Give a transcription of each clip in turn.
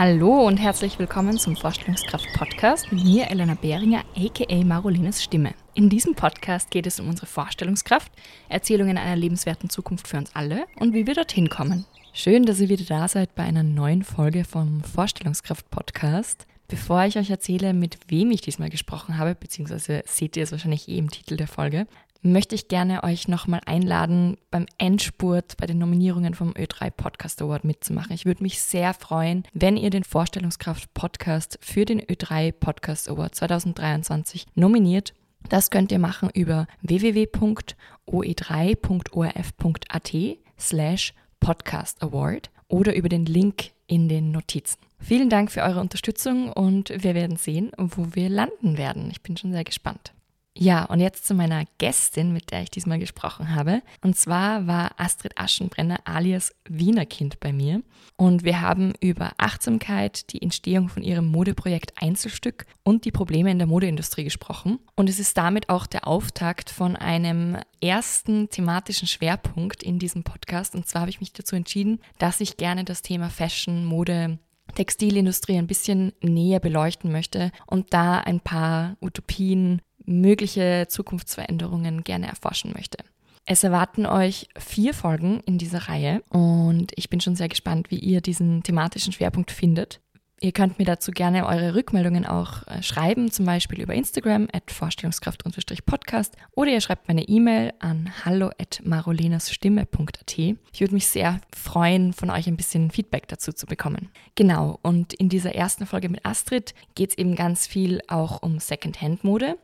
Hallo und herzlich willkommen zum Vorstellungskraft-Podcast mit mir, Elena Behringer, aka Marolines Stimme. In diesem Podcast geht es um unsere Vorstellungskraft, Erzählungen einer lebenswerten Zukunft für uns alle und wie wir dorthin kommen. Schön, dass ihr wieder da seid bei einer neuen Folge vom Vorstellungskraft-Podcast. Bevor ich euch erzähle, mit wem ich diesmal gesprochen habe, beziehungsweise seht ihr es wahrscheinlich eh im Titel der Folge, möchte ich gerne euch nochmal einladen, beim Endspurt bei den Nominierungen vom Ö3 Podcast Award mitzumachen. Ich würde mich sehr freuen, wenn ihr den Vorstellungskraft Podcast für den Ö3 Podcast Award 2023 nominiert. Das könnt ihr machen über www.oe3.orf.at slash Podcast Award oder über den Link in den Notizen. Vielen Dank für eure Unterstützung und wir werden sehen, wo wir landen werden. Ich bin schon sehr gespannt. Ja, und jetzt zu meiner Gästin, mit der ich diesmal gesprochen habe. Und zwar war Astrid Aschenbrenner alias Wienerkind bei mir. Und wir haben über Achtsamkeit, die Entstehung von ihrem Modeprojekt Einzelstück und die Probleme in der Modeindustrie gesprochen. Und es ist damit auch der Auftakt von einem ersten thematischen Schwerpunkt in diesem Podcast. Und zwar habe ich mich dazu entschieden, dass ich gerne das Thema Fashion, Mode, Textilindustrie ein bisschen näher beleuchten möchte und da ein paar Utopien, mögliche Zukunftsveränderungen gerne erforschen möchte. Es erwarten euch vier Folgen in dieser Reihe und ich bin schon sehr gespannt, wie ihr diesen thematischen Schwerpunkt findet. Ihr könnt mir dazu gerne eure Rückmeldungen auch äh, schreiben, zum Beispiel über Instagram at Vorstellungskraft-Podcast oder ihr schreibt meine E-Mail an hallo at marolenasstimme.at. Ich würde mich sehr freuen, von euch ein bisschen Feedback dazu zu bekommen. Genau, und in dieser ersten Folge mit Astrid geht es eben ganz viel auch um Secondhand-Mode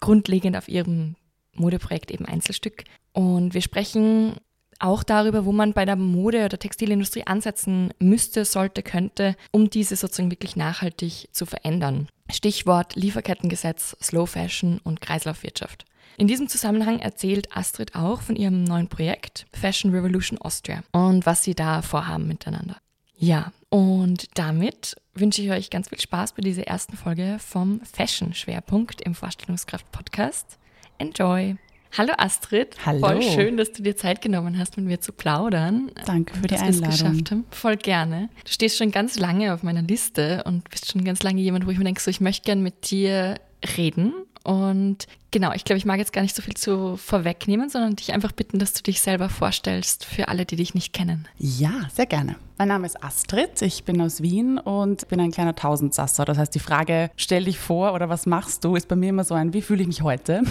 grundlegend auf ihrem Modeprojekt eben Einzelstück. Und wir sprechen auch darüber, wo man bei der Mode- oder Textilindustrie ansetzen müsste, sollte, könnte, um diese sozusagen wirklich nachhaltig zu verändern. Stichwort Lieferkettengesetz, Slow Fashion und Kreislaufwirtschaft. In diesem Zusammenhang erzählt Astrid auch von ihrem neuen Projekt Fashion Revolution Austria und was sie da vorhaben miteinander. Ja, und damit wünsche ich euch ganz viel Spaß bei dieser ersten Folge vom Fashion-Schwerpunkt im Vorstellungskraft-Podcast. Enjoy! Hallo Astrid. Hallo. Voll schön, dass du dir Zeit genommen hast, mit mir zu plaudern. Danke für die dass Einladung. Dass wir es geschafft haben. Voll gerne. Du stehst schon ganz lange auf meiner Liste und bist schon ganz lange jemand, wo ich mir denke, so, ich möchte gerne mit dir reden und genau, ich glaube, ich mag jetzt gar nicht so viel zu vorwegnehmen, sondern dich einfach bitten, dass du dich selber vorstellst für alle, die dich nicht kennen. Ja, sehr gerne. Mein Name ist Astrid, ich bin aus Wien und bin ein kleiner Tausendsasser. Das heißt, die Frage, stell dich vor oder was machst du, ist bei mir immer so ein, wie fühle ich mich heute?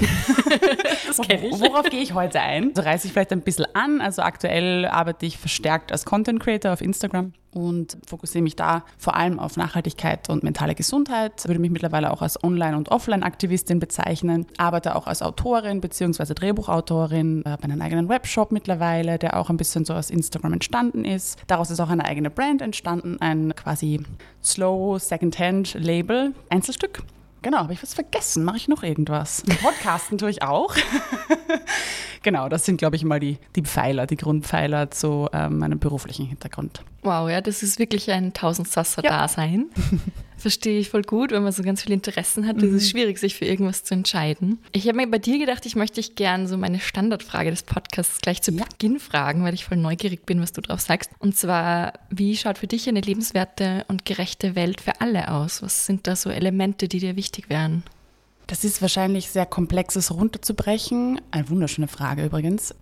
das kenne ich. Worauf gehe ich heute ein? So reiße ich vielleicht ein bisschen an. Also aktuell arbeite ich verstärkt als Content Creator auf Instagram und fokussiere mich da vor allem auf Nachhaltigkeit und mentale Gesundheit. Würde mich mittlerweile auch als Online- und Offline-Aktivistin bezeichnen. Arbeite auch als Autorin bzw. Drehbuchautorin, habe einen eigenen Webshop mittlerweile, der auch ein bisschen so aus Instagram entstanden ist. Daraus ist auch eine eigene Brand entstanden, ein quasi Slow Secondhand Label, Einzelstück. Genau, habe ich was vergessen? Mache ich noch irgendwas? Podcasten tue ich auch. genau, das sind, glaube ich, mal die, die Pfeiler, die Grundpfeiler zu ähm, meinem beruflichen Hintergrund. Wow, ja, das ist wirklich ein Tausendsasser-Dasein. Ja. Verstehe ich voll gut, wenn man so ganz viele Interessen hat. Es mhm. ist schwierig, sich für irgendwas zu entscheiden. Ich habe mir bei dir gedacht, ich möchte dich gern so meine Standardfrage des Podcasts gleich zu ja. Beginn fragen, weil ich voll neugierig bin, was du drauf sagst. Und zwar, wie schaut für dich eine lebenswerte und gerechte Welt für alle aus? Was sind da so Elemente, die dir wichtig wären? Das ist wahrscheinlich sehr komplexes runterzubrechen. Eine wunderschöne Frage übrigens.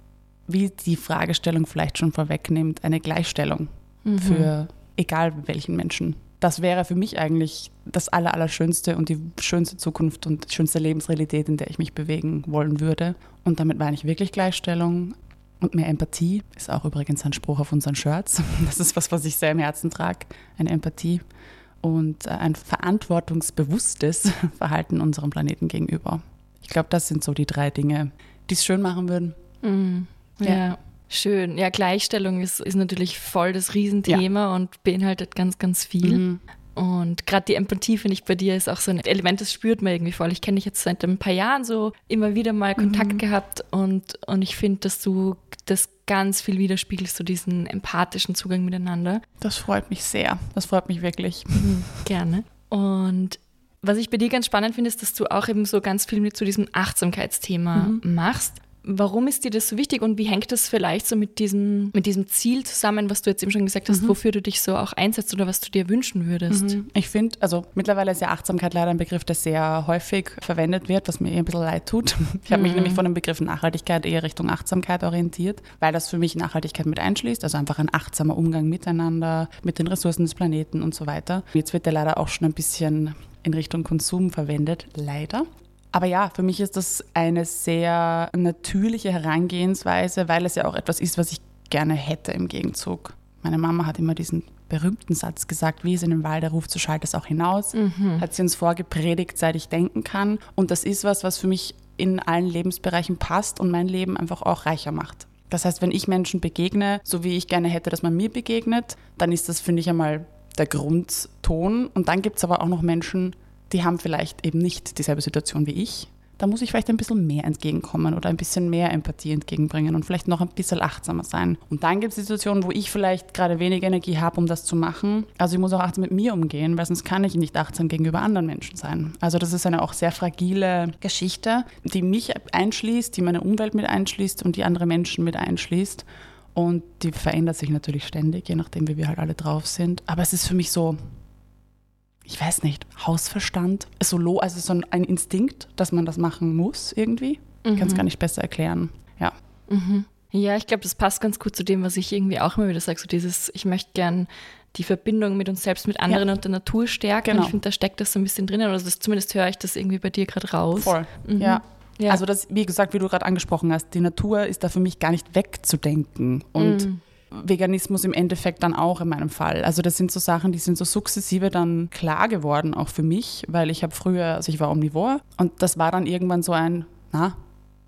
Wie die Fragestellung vielleicht schon vorwegnimmt, eine Gleichstellung mhm. für egal welchen Menschen das wäre für mich eigentlich das Allerallerschönste und die schönste Zukunft und die schönste Lebensrealität, in der ich mich bewegen wollen würde. Und damit meine ich wirklich Gleichstellung und mehr Empathie. Ist auch übrigens ein Spruch auf unseren Shirts. Das ist was, was ich sehr im Herzen trage, eine Empathie und äh, ein verantwortungsbewusstes Verhalten unserem Planeten gegenüber. Ich glaube, das sind so die drei Dinge, die es schön machen würden. Mm, ja. ja. Schön. Ja, Gleichstellung ist, ist natürlich voll das Riesenthema ja. und beinhaltet ganz, ganz viel. Mhm. Und gerade die Empathie, finde ich, bei dir ist auch so ein Element, das spürt man irgendwie voll. Ich kenne dich jetzt seit ein paar Jahren so immer wieder mal Kontakt mhm. gehabt und, und ich finde, dass du das ganz viel widerspiegelst, so diesen empathischen Zugang miteinander. Das freut mich sehr. Das freut mich wirklich. Mhm, gerne. Und was ich bei dir ganz spannend finde, ist, dass du auch eben so ganz viel mit zu diesem Achtsamkeitsthema mhm. machst Warum ist dir das so wichtig und wie hängt das vielleicht so mit diesem, mit diesem Ziel zusammen, was du jetzt eben schon gesagt hast, mhm. wofür du dich so auch einsetzt oder was du dir wünschen würdest? Mhm. Ich finde, also mittlerweile ist ja Achtsamkeit leider ein Begriff, der sehr häufig verwendet wird, was mir eher ein bisschen leid tut. Ich habe mich mhm. nämlich von dem Begriff Nachhaltigkeit eher Richtung Achtsamkeit orientiert, weil das für mich Nachhaltigkeit mit einschließt, also einfach ein achtsamer Umgang miteinander, mit den Ressourcen des Planeten und so weiter. Jetzt wird der leider auch schon ein bisschen in Richtung Konsum verwendet, leider. Aber ja, für mich ist das eine sehr natürliche Herangehensweise, weil es ja auch etwas ist, was ich gerne hätte im Gegenzug. Meine Mama hat immer diesen berühmten Satz gesagt, wie es in den Wald, der ruft, so schallt es auch hinaus. Mhm. Hat sie uns vorgepredigt, seit ich denken kann. Und das ist was, was für mich in allen Lebensbereichen passt und mein Leben einfach auch reicher macht. Das heißt, wenn ich Menschen begegne, so wie ich gerne hätte, dass man mir begegnet, dann ist das, finde ich, einmal der Grundton. Und dann gibt es aber auch noch Menschen, die haben vielleicht eben nicht dieselbe Situation wie ich. Da muss ich vielleicht ein bisschen mehr entgegenkommen oder ein bisschen mehr Empathie entgegenbringen und vielleicht noch ein bisschen achtsamer sein. Und dann gibt es Situationen, wo ich vielleicht gerade wenig Energie habe, um das zu machen. Also ich muss auch achtsam mit mir umgehen, weil sonst kann ich nicht achtsam gegenüber anderen Menschen sein. Also das ist eine auch sehr fragile Geschichte, die mich einschließt, die meine Umwelt mit einschließt und die andere Menschen mit einschließt. Und die verändert sich natürlich ständig, je nachdem, wie wir halt alle drauf sind. Aber es ist für mich so, ich weiß nicht, Hausverstand, so also so ein Instinkt, dass man das machen muss irgendwie. Mhm. Ich kann es gar nicht besser erklären. Ja. Mhm. Ja, ich glaube, das passt ganz gut zu dem, was ich irgendwie auch immer wieder sage. So dieses, ich möchte gern die Verbindung mit uns selbst, mit anderen ja. und der Natur stärken. Genau. Ich finde, da steckt das so ein bisschen drinnen. Oder das, zumindest höre ich das irgendwie bei dir gerade raus. Voll. Mhm. Ja. Ja. Also das, wie gesagt, wie du gerade angesprochen hast, die Natur ist da für mich gar nicht wegzudenken. Und mm. Veganismus im Endeffekt dann auch in meinem Fall. Also das sind so Sachen, die sind so sukzessive dann klar geworden, auch für mich, weil ich habe früher, also ich war omnivor und das war dann irgendwann so ein, na,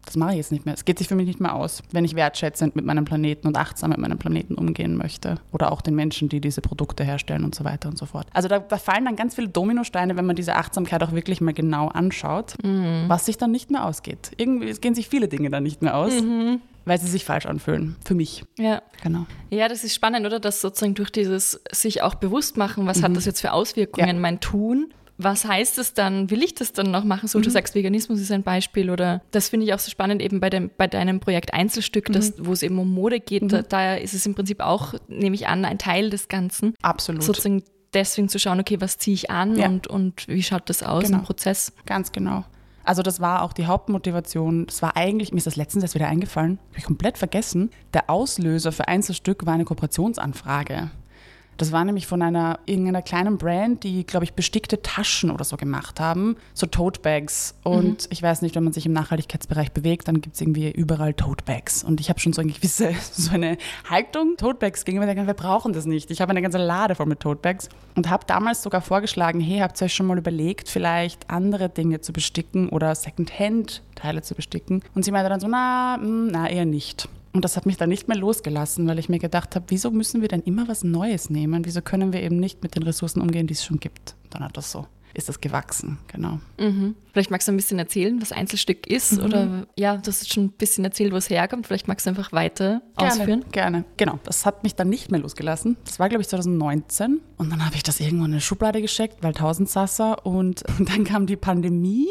das mache ich jetzt nicht mehr. Es geht sich für mich nicht mehr aus, wenn ich wertschätzend mit meinem Planeten und achtsam mit meinem Planeten umgehen möchte. Oder auch den Menschen, die diese Produkte herstellen und so weiter und so fort. Also da, da fallen dann ganz viele Dominosteine, wenn man diese Achtsamkeit auch wirklich mal genau anschaut, mhm. was sich dann nicht mehr ausgeht. Irgendwie es gehen sich viele Dinge dann nicht mehr aus. Mhm weil sie sich falsch anfühlen. Für mich. Ja. Genau. Ja, das ist spannend, oder? Dass sozusagen durch dieses sich auch bewusst machen, was mhm. hat das jetzt für Auswirkungen, ja. mein Tun, was heißt es dann? Will ich das dann noch machen? So, mhm. du sagst, Veganismus ist ein Beispiel oder das finde ich auch so spannend eben bei, dem, bei deinem Projekt Einzelstück, mhm. wo es eben um Mode geht. Mhm. Da, da, ist es im Prinzip auch, nehme ich an, ein Teil des Ganzen. Absolut. Sozusagen deswegen zu schauen, okay, was ziehe ich an ja. und, und wie schaut das aus genau. im Prozess? Ganz genau. Also das war auch die Hauptmotivation. Das war eigentlich, mir ist das letztens erst wieder eingefallen, habe ich komplett vergessen. Der Auslöser für Einzelstück war eine Kooperationsanfrage. Das war nämlich von einer irgendeiner kleinen Brand, die, glaube ich, bestickte Taschen oder so gemacht haben, so Tote Bags. Und mhm. ich weiß nicht, wenn man sich im Nachhaltigkeitsbereich bewegt, dann gibt es irgendwie überall Tote Bags. Und ich habe schon so eine gewisse, so eine Haltung Tote Bags gegenüber, wir brauchen das nicht. Ich habe eine ganze Lade voll mit Tote Bags und habe damals sogar vorgeschlagen, hey, habt ihr euch schon mal überlegt, vielleicht andere Dinge zu besticken oder Secondhand-Teile zu besticken? Und sie meinte dann so, na, mh, hm, na, eher nicht. Und das hat mich dann nicht mehr losgelassen, weil ich mir gedacht habe, wieso müssen wir denn immer was Neues nehmen? Wieso können wir eben nicht mit den Ressourcen umgehen, die es schon gibt? Dann hat das so ist das gewachsen, genau. Mhm. Vielleicht magst du ein bisschen erzählen, was Einzelstück ist mhm. oder ja, du hast schon ein bisschen erzählt, wo es herkommt. Vielleicht magst du einfach weiter gerne, ausführen. Gerne, genau. Das hat mich dann nicht mehr losgelassen. Das war, glaube ich, 2019 und dann habe ich das irgendwo in eine Schublade geschickt, weil Tausendsasser und, und dann kam die Pandemie,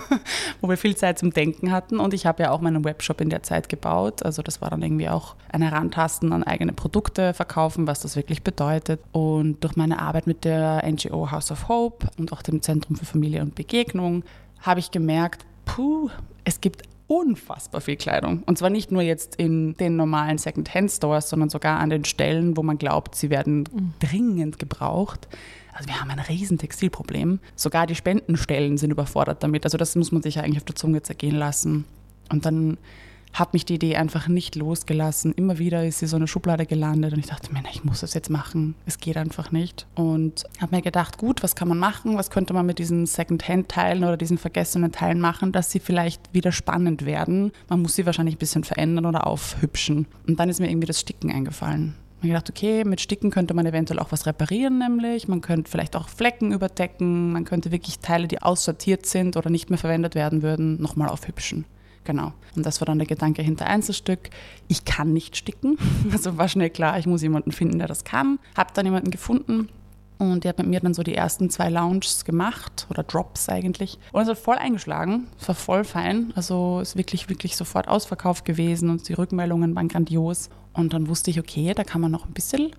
wo wir viel Zeit zum Denken hatten und ich habe ja auch meinen Webshop in der Zeit gebaut. Also das war dann irgendwie auch ein Herantasten an eigene Produkte verkaufen, was das wirklich bedeutet und durch meine Arbeit mit der NGO House of Hope und auch dem Zentrum für Familie und Begegnung, habe ich gemerkt, puh, es gibt unfassbar viel Kleidung. Und zwar nicht nur jetzt in den normalen Second-Hand-Stores, sondern sogar an den Stellen, wo man glaubt, sie werden mhm. dringend gebraucht. Also wir haben ein riesen Textilproblem. Sogar die Spendenstellen sind überfordert damit. Also das muss man sich eigentlich auf der Zunge zergehen lassen. Und dann hat mich die Idee einfach nicht losgelassen. Immer wieder ist sie so eine Schublade gelandet und ich dachte mir, ich muss das jetzt machen. Es geht einfach nicht. Und habe mir gedacht, gut, was kann man machen? Was könnte man mit diesen Second-Hand-Teilen oder diesen vergessenen Teilen machen, dass sie vielleicht wieder spannend werden? Man muss sie wahrscheinlich ein bisschen verändern oder aufhübschen. Und dann ist mir irgendwie das Sticken eingefallen. Ich habe gedacht, okay, mit Sticken könnte man eventuell auch was reparieren, nämlich. Man könnte vielleicht auch Flecken überdecken. Man könnte wirklich Teile, die aussortiert sind oder nicht mehr verwendet werden würden, nochmal aufhübschen. Genau. Und das war dann der Gedanke hinter Einzelstück. Ich kann nicht sticken. Also war schnell klar, ich muss jemanden finden, der das kann. Habe dann jemanden gefunden Und die hat mit mir dann so die ersten zwei Lounges gemacht oder Drops eigentlich. Und es hat voll eingeschlagen. Es war voll fein. Also ist wirklich, wirklich sofort ausverkauft gewesen und die Rückmeldungen waren grandios. Und dann wusste ich, okay, da kann man noch ein bisschen,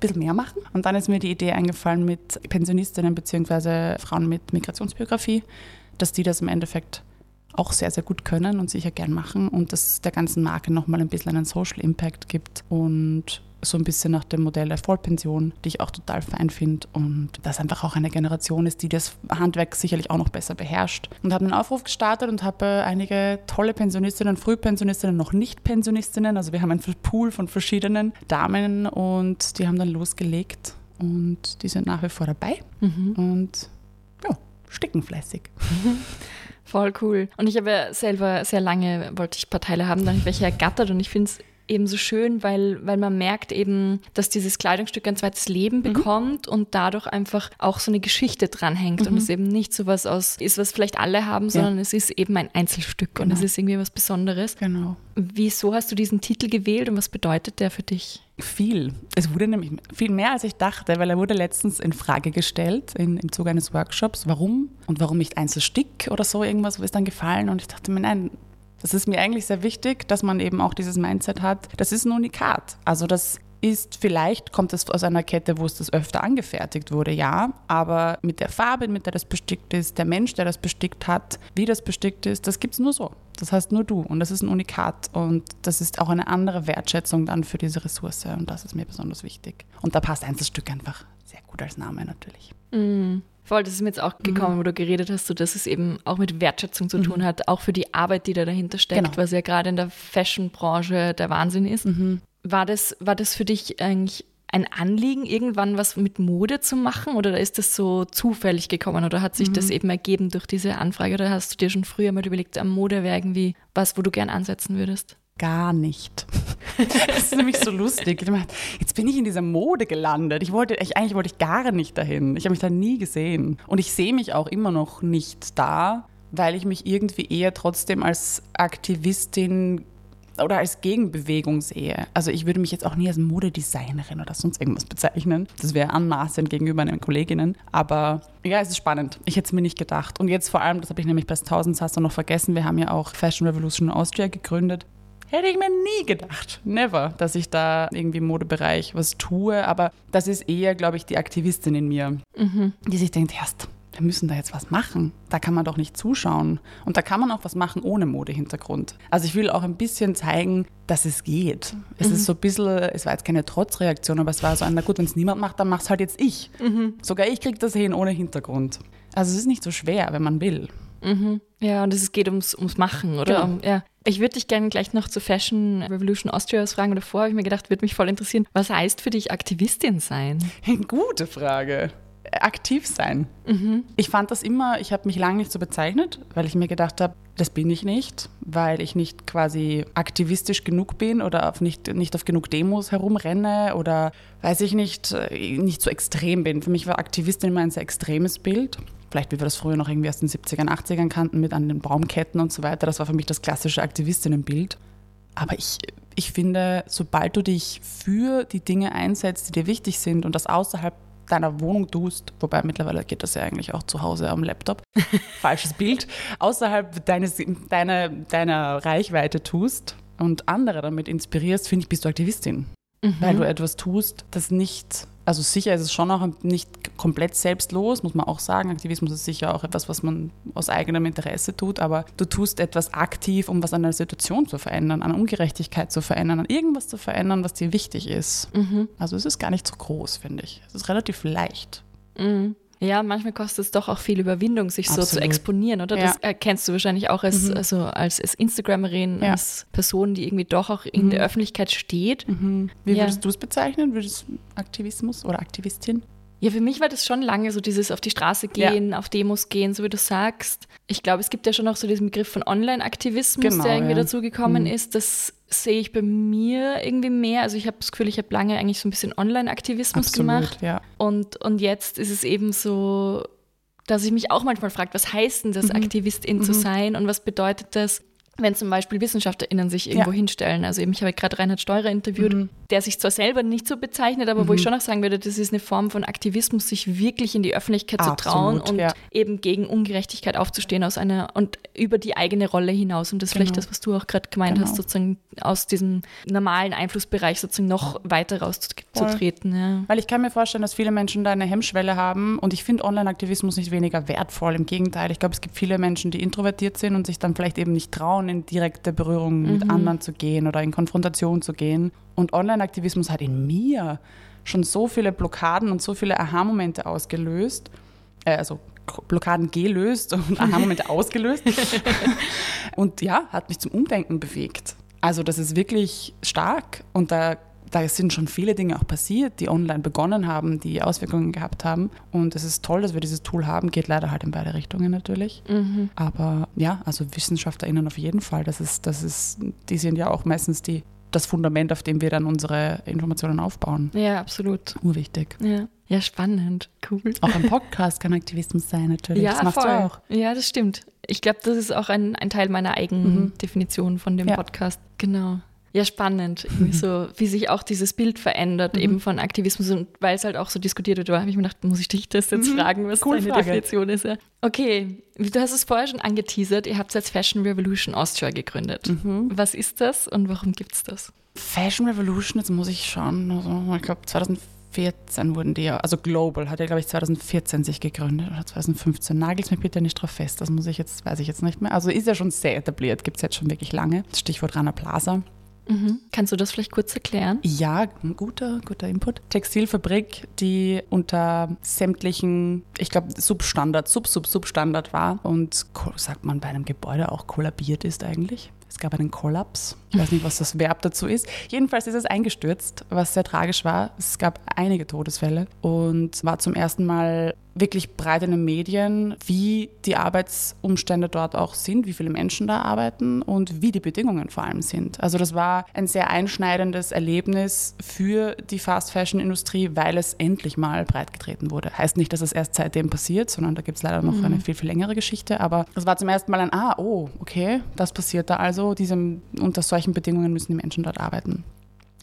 bisschen mehr machen. Und dann ist mir die Idee eingefallen mit Pensionistinnen bzw. Frauen mit Migrationsbiografie, dass die das im Endeffekt auch sehr, sehr gut können und sicher gern machen und dass der ganzen Marke nochmal ein bisschen einen Social Impact gibt und so ein bisschen nach dem Modell der Vollpension, die ich auch total fein finde und das einfach auch eine Generation ist, die das Handwerk sicherlich auch noch besser beherrscht. Und habe einen Aufruf gestartet und habe einige tolle Pensionistinnen, Frühpensionistinnen, noch nicht Pensionistinnen, also wir haben einen Pool von verschiedenen Damen und die haben dann losgelegt und die sind nach wie vor dabei mhm. und ja, sticken fleißig. Voll cool. Und ich habe ja selber sehr lange, wollte ich Parteiler haben, dann welche ergattert und ich finde es eben so schön, weil, weil man merkt eben, dass dieses Kleidungsstück ein zweites Leben mhm. bekommt und dadurch einfach auch so eine Geschichte dranhängt mhm. und es eben nicht so was aus ist, was vielleicht alle haben, sondern ja. es ist eben ein Einzelstück genau. und es ist irgendwie was Besonderes. Genau. Wieso hast du diesen Titel gewählt und was bedeutet der für dich? Viel. Es wurde nämlich viel mehr, als ich dachte, weil er wurde letztens in Frage gestellt in, im Zuge eines Workshops. Warum? Und warum nicht Einzelstück oder so irgendwas, wo ist dann gefallen? Und ich dachte mir, nein, das ist mir eigentlich sehr wichtig, dass man eben auch dieses Mindset hat. Das ist ein Unikat. Also das ist vielleicht, kommt es aus einer Kette, wo es das öfter angefertigt wurde, ja, aber mit der Farbe, mit der das bestickt ist, der Mensch, der das bestickt hat, wie das bestickt ist, das gibt es nur so. Das heißt nur du und das ist ein Unikat und das ist auch eine andere Wertschätzung dann für diese Ressource und das ist mir besonders wichtig. Und da passt Einzelstück einfach sehr gut als Name natürlich. Mm. Voll, das ist mir jetzt auch gekommen, mhm. wo du geredet hast, so dass es eben auch mit Wertschätzung zu tun mhm. hat, auch für die Arbeit, die da dahinter steckt, genau. was ja gerade in der Fashion-Branche der Wahnsinn ist. Mhm. War, das, war das für dich eigentlich ein Anliegen, irgendwann was mit Mode zu machen oder ist das so zufällig gekommen oder hat sich mhm. das eben ergeben durch diese Anfrage oder hast du dir schon früher mal überlegt, am Mode wäre irgendwie was, wo du gern ansetzen würdest? gar nicht. das ist nämlich so lustig. Jetzt bin ich in dieser Mode gelandet. Ich wollte, ich, eigentlich wollte ich gar nicht dahin. Ich habe mich da nie gesehen. Und ich sehe mich auch immer noch nicht da, weil ich mich irgendwie eher trotzdem als Aktivistin oder als Gegenbewegung sehe. Also ich würde mich jetzt auch nie als Modedesignerin oder sonst irgendwas bezeichnen. Das wäre anmaßend gegenüber meinen Kolleginnen. Aber ja, es ist spannend. Ich hätte es mir nicht gedacht. Und jetzt vor allem, das habe ich nämlich bei 1000 Saster noch vergessen, wir haben ja auch Fashion Revolution Austria gegründet. Hätte ich mir nie gedacht. Never, dass ich da irgendwie im Modebereich was tue. Aber das ist eher, glaube ich, die Aktivistin in mir, mhm. die sich denkt, erst, wir müssen da jetzt was machen. Da kann man doch nicht zuschauen. Und da kann man auch was machen ohne Modehintergrund. Also ich will auch ein bisschen zeigen, dass es geht. Es mhm. ist so ein bisschen, es war jetzt keine Trotzreaktion, aber es war so, na gut, wenn es niemand macht, dann macht es halt jetzt ich. Mhm. Sogar ich kriege das hin ohne Hintergrund. Also es ist nicht so schwer, wenn man will. Mhm. Ja, und es geht ums, ums Machen, oder? Genau. Ja. Ich würde dich gerne gleich noch zu Fashion Revolution Austria fragen. Davor habe ich mir gedacht, würde mich voll interessieren, was heißt für dich Aktivistin sein? Gute Frage. Aktiv sein. Mhm. Ich fand das immer, ich habe mich lange nicht so bezeichnet, weil ich mir gedacht habe, das bin ich nicht, weil ich nicht quasi aktivistisch genug bin oder auf nicht, nicht auf genug Demos herumrenne oder weiß ich nicht, äh, nicht so extrem bin. Für mich war Aktivistin immer ein sehr extremes Bild vielleicht wie wir das früher noch irgendwie aus den 70ern, 80ern kannten, mit an den Baumketten und so weiter. Das war für mich das klassische Aktivistinnenbild. Aber ich, ich finde, sobald du dich für die Dinge einsetzt, die dir wichtig sind und das außerhalb deiner Wohnung tust, wobei mittlerweile geht das ja eigentlich auch zu Hause am Laptop, falsches Bild, außerhalb deines, deiner, deiner Reichweite tust und andere damit inspirierst, finde ich, bist du Aktivistin. Mhm. Weil du etwas tust, das nicht also sicher ist es schon auch nicht komplett selbstlos, muss man auch sagen. Aktivismus ist sicher auch etwas, was man aus eigenem Interesse tut, aber du tust etwas aktiv, um was an der Situation zu verändern, an Ungerechtigkeit zu verändern, an irgendwas zu verändern, was dir wichtig ist. Mhm. Also es ist gar nicht so groß, finde ich. Es ist relativ leicht. Mhm. Ja, manchmal kostet es doch auch viel Überwindung, sich Absolut. so zu exponieren, oder? Ja. Das erkennst du wahrscheinlich auch als, mhm. also als, als Instagramerin, ja. als Person, die irgendwie doch auch in mhm. der Öffentlichkeit steht. Mhm. Wie ja. würdest du es bezeichnen? Würdest du Aktivismus oder Aktivistin? Ja, für mich war das schon lange so dieses auf die Straße gehen, ja. auf Demos gehen, so wie du sagst. Ich glaube, es gibt ja schon auch so diesen Begriff von Online-Aktivismus, genau, der irgendwie ja. dazugekommen mhm. ist. Das sehe ich bei mir irgendwie mehr. Also ich habe das Gefühl, ich habe lange eigentlich so ein bisschen Online-Aktivismus gemacht. Ja. Und, und jetzt ist es eben so, dass ich mich auch manchmal frage, was heißt denn das, mhm. Aktivistin mhm. zu sein und was bedeutet das, wenn zum Beispiel WissenschaftlerInnen sich irgendwo ja. hinstellen. Also eben, ich habe gerade Reinhard Steurer interviewt, mhm. Der sich zwar selber nicht so bezeichnet, aber mhm. wo ich mhm. schon auch sagen würde, das ist eine Form von Aktivismus, sich wirklich in die Öffentlichkeit Absolut, zu trauen und ja. eben gegen Ungerechtigkeit aufzustehen aus einer und über die eigene Rolle hinaus. Und das ist genau. vielleicht das, was du auch gerade gemeint genau. hast, sozusagen aus diesem normalen Einflussbereich sozusagen noch weiter rauszutreten. Ja. Weil ich kann mir vorstellen, dass viele Menschen da eine Hemmschwelle haben und ich finde Online-Aktivismus nicht weniger wertvoll. Im Gegenteil, ich glaube, es gibt viele Menschen, die introvertiert sind und sich dann vielleicht eben nicht trauen, in direkte Berührung mhm. mit anderen zu gehen oder in Konfrontation zu gehen. Und Online-Aktivismus hat in mir schon so viele Blockaden und so viele Aha-Momente ausgelöst, äh, also Blockaden gelöst und Aha-Momente ausgelöst. und ja, hat mich zum Umdenken bewegt. Also das ist wirklich stark und da, da sind schon viele Dinge auch passiert, die online begonnen haben, die Auswirkungen gehabt haben. Und es ist toll, dass wir dieses Tool haben, geht leider halt in beide Richtungen natürlich. Mhm. Aber ja, also WissenschaftlerInnen auf jeden Fall, das ist, das ist, die sind ja auch meistens die das Fundament, auf dem wir dann unsere Informationen aufbauen. Ja, absolut. Urwichtig. Ja. Ja, spannend, cool. Auch ein Podcast kann Aktivismus sein, natürlich. Ja, das machst voll. du auch. Ja, das stimmt. Ich glaube, das ist auch ein, ein Teil meiner eigenen mhm. Definition von dem ja. Podcast. Genau. Ja, spannend, so, wie sich auch dieses Bild verändert, mhm. eben von Aktivismus. Und weil es halt auch so diskutiert wird, habe ich mir gedacht, muss ich dich das jetzt mhm. fragen, was cool deine Frage. Definition ist. Ja. Okay, du hast es vorher schon angeteasert, ihr habt jetzt Fashion Revolution Austria gegründet. Mhm. Was ist das und warum gibt es das? Fashion Revolution, jetzt muss ich schauen, also, ich glaube 2014 wurden die ja, also Global hat ja, glaube ich, 2014 sich gegründet oder 2015. Nagelt mich bitte nicht drauf fest, das muss ich jetzt, weiß ich jetzt nicht mehr. Also ist ja schon sehr etabliert, gibt es jetzt schon wirklich lange. Stichwort Rana Plaza. Mhm. Kannst du das vielleicht kurz erklären? Ja, ein guter, guter Input. Textilfabrik, die unter sämtlichen, ich glaube, Substandard, Sub-Sub-Substandard war und, sagt man bei einem Gebäude auch kollabiert ist eigentlich. Es gab einen Kollaps. Ich weiß nicht, was das Verb dazu ist. Jedenfalls ist es eingestürzt, was sehr tragisch war. Es gab einige Todesfälle und war zum ersten Mal wirklich breit in den Medien, wie die Arbeitsumstände dort auch sind, wie viele Menschen da arbeiten und wie die Bedingungen vor allem sind. Also das war ein sehr einschneidendes Erlebnis für die Fast-Fashion-Industrie, weil es endlich mal breitgetreten wurde. Heißt nicht, dass es erst seitdem passiert, sondern da gibt es leider noch mhm. eine viel, viel längere Geschichte. Aber es war zum ersten Mal ein, ah, oh, okay, das passiert da also. Diesem, unter solchen Bedingungen müssen die Menschen dort arbeiten.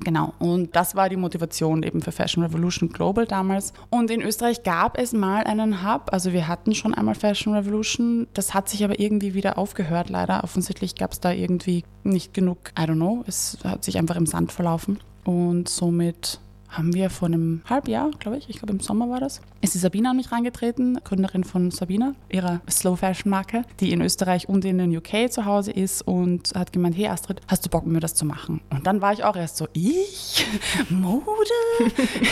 Genau, und das war die Motivation eben für Fashion Revolution Global damals. Und in Österreich gab es mal einen Hub, also wir hatten schon einmal Fashion Revolution, das hat sich aber irgendwie wieder aufgehört leider. Offensichtlich gab es da irgendwie nicht genug, I don't know, es hat sich einfach im Sand verlaufen. Und somit haben wir vor einem halben Jahr, glaube ich, ich glaube im Sommer war das, ist die Sabina an mich reingetreten, Gründerin von Sabina, ihrer Slow Fashion Marke, die in Österreich und in den UK zu Hause ist und hat gemeint, hey Astrid, hast du Bock mir das zu machen? Und dann war ich auch erst so, ich? Mode?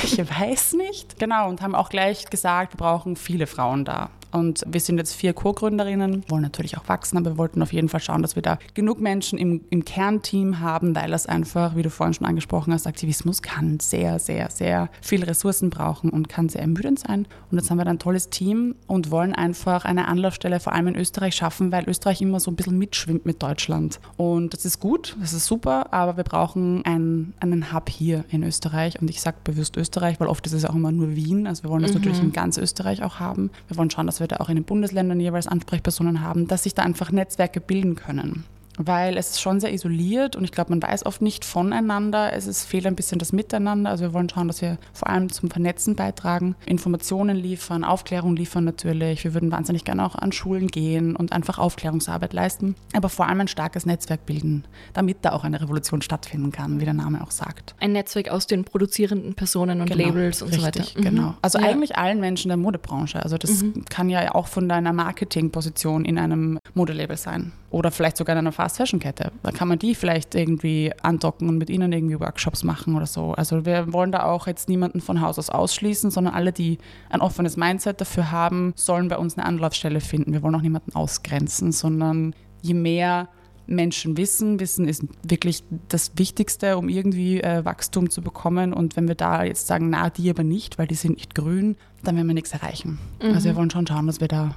ich weiß nicht. Genau, und haben auch gleich gesagt, wir brauchen viele Frauen da. Und wir sind jetzt vier Co-Gründerinnen, wollen natürlich auch wachsen, aber wir wollten auf jeden Fall schauen, dass wir da genug Menschen im, im Kernteam haben, weil das einfach, wie du vorhin schon angesprochen hast, Aktivismus kann sehr, sehr, sehr viele Ressourcen brauchen und kann sehr ermüdend sein. Und jetzt haben wir da ein tolles Team und wollen einfach eine Anlaufstelle vor allem in Österreich schaffen, weil Österreich immer so ein bisschen mitschwimmt mit Deutschland. Und das ist gut, das ist super, aber wir brauchen einen, einen Hub hier in Österreich. Und ich sage bewusst Österreich, weil oft ist es auch immer nur Wien. Also wir wollen das mhm. natürlich in ganz Österreich auch haben. Wir wollen schauen, dass wir wir da auch in den Bundesländern jeweils Ansprechpersonen haben, dass sich da einfach Netzwerke bilden können weil es ist schon sehr isoliert und ich glaube, man weiß oft nicht voneinander. Es ist, fehlt ein bisschen das Miteinander. Also wir wollen schauen, dass wir vor allem zum Vernetzen beitragen, Informationen liefern, Aufklärung liefern natürlich. Wir würden wahnsinnig gerne auch an Schulen gehen und einfach Aufklärungsarbeit leisten, aber vor allem ein starkes Netzwerk bilden, damit da auch eine Revolution stattfinden kann, wie der Name auch sagt. Ein Netzwerk aus den produzierenden Personen und genau, Labels und richtig, so weiter. Mhm. Genau. Also ja. eigentlich allen Menschen der Modebranche. Also das mhm. kann ja auch von deiner Marketingposition in einem Modelabel sein oder vielleicht sogar in einer Fast-Fashion-Kette. Da kann man die vielleicht irgendwie andocken und mit ihnen irgendwie Workshops machen oder so. Also wir wollen da auch jetzt niemanden von Haus aus ausschließen, sondern alle, die ein offenes Mindset dafür haben, sollen bei uns eine Anlaufstelle finden. Wir wollen auch niemanden ausgrenzen, sondern je mehr Menschen wissen. Wissen ist wirklich das Wichtigste, um irgendwie äh, Wachstum zu bekommen. Und wenn wir da jetzt sagen, na, die aber nicht, weil die sind nicht grün, dann werden wir nichts erreichen. Mhm. Also wir wollen schon schauen, dass wir da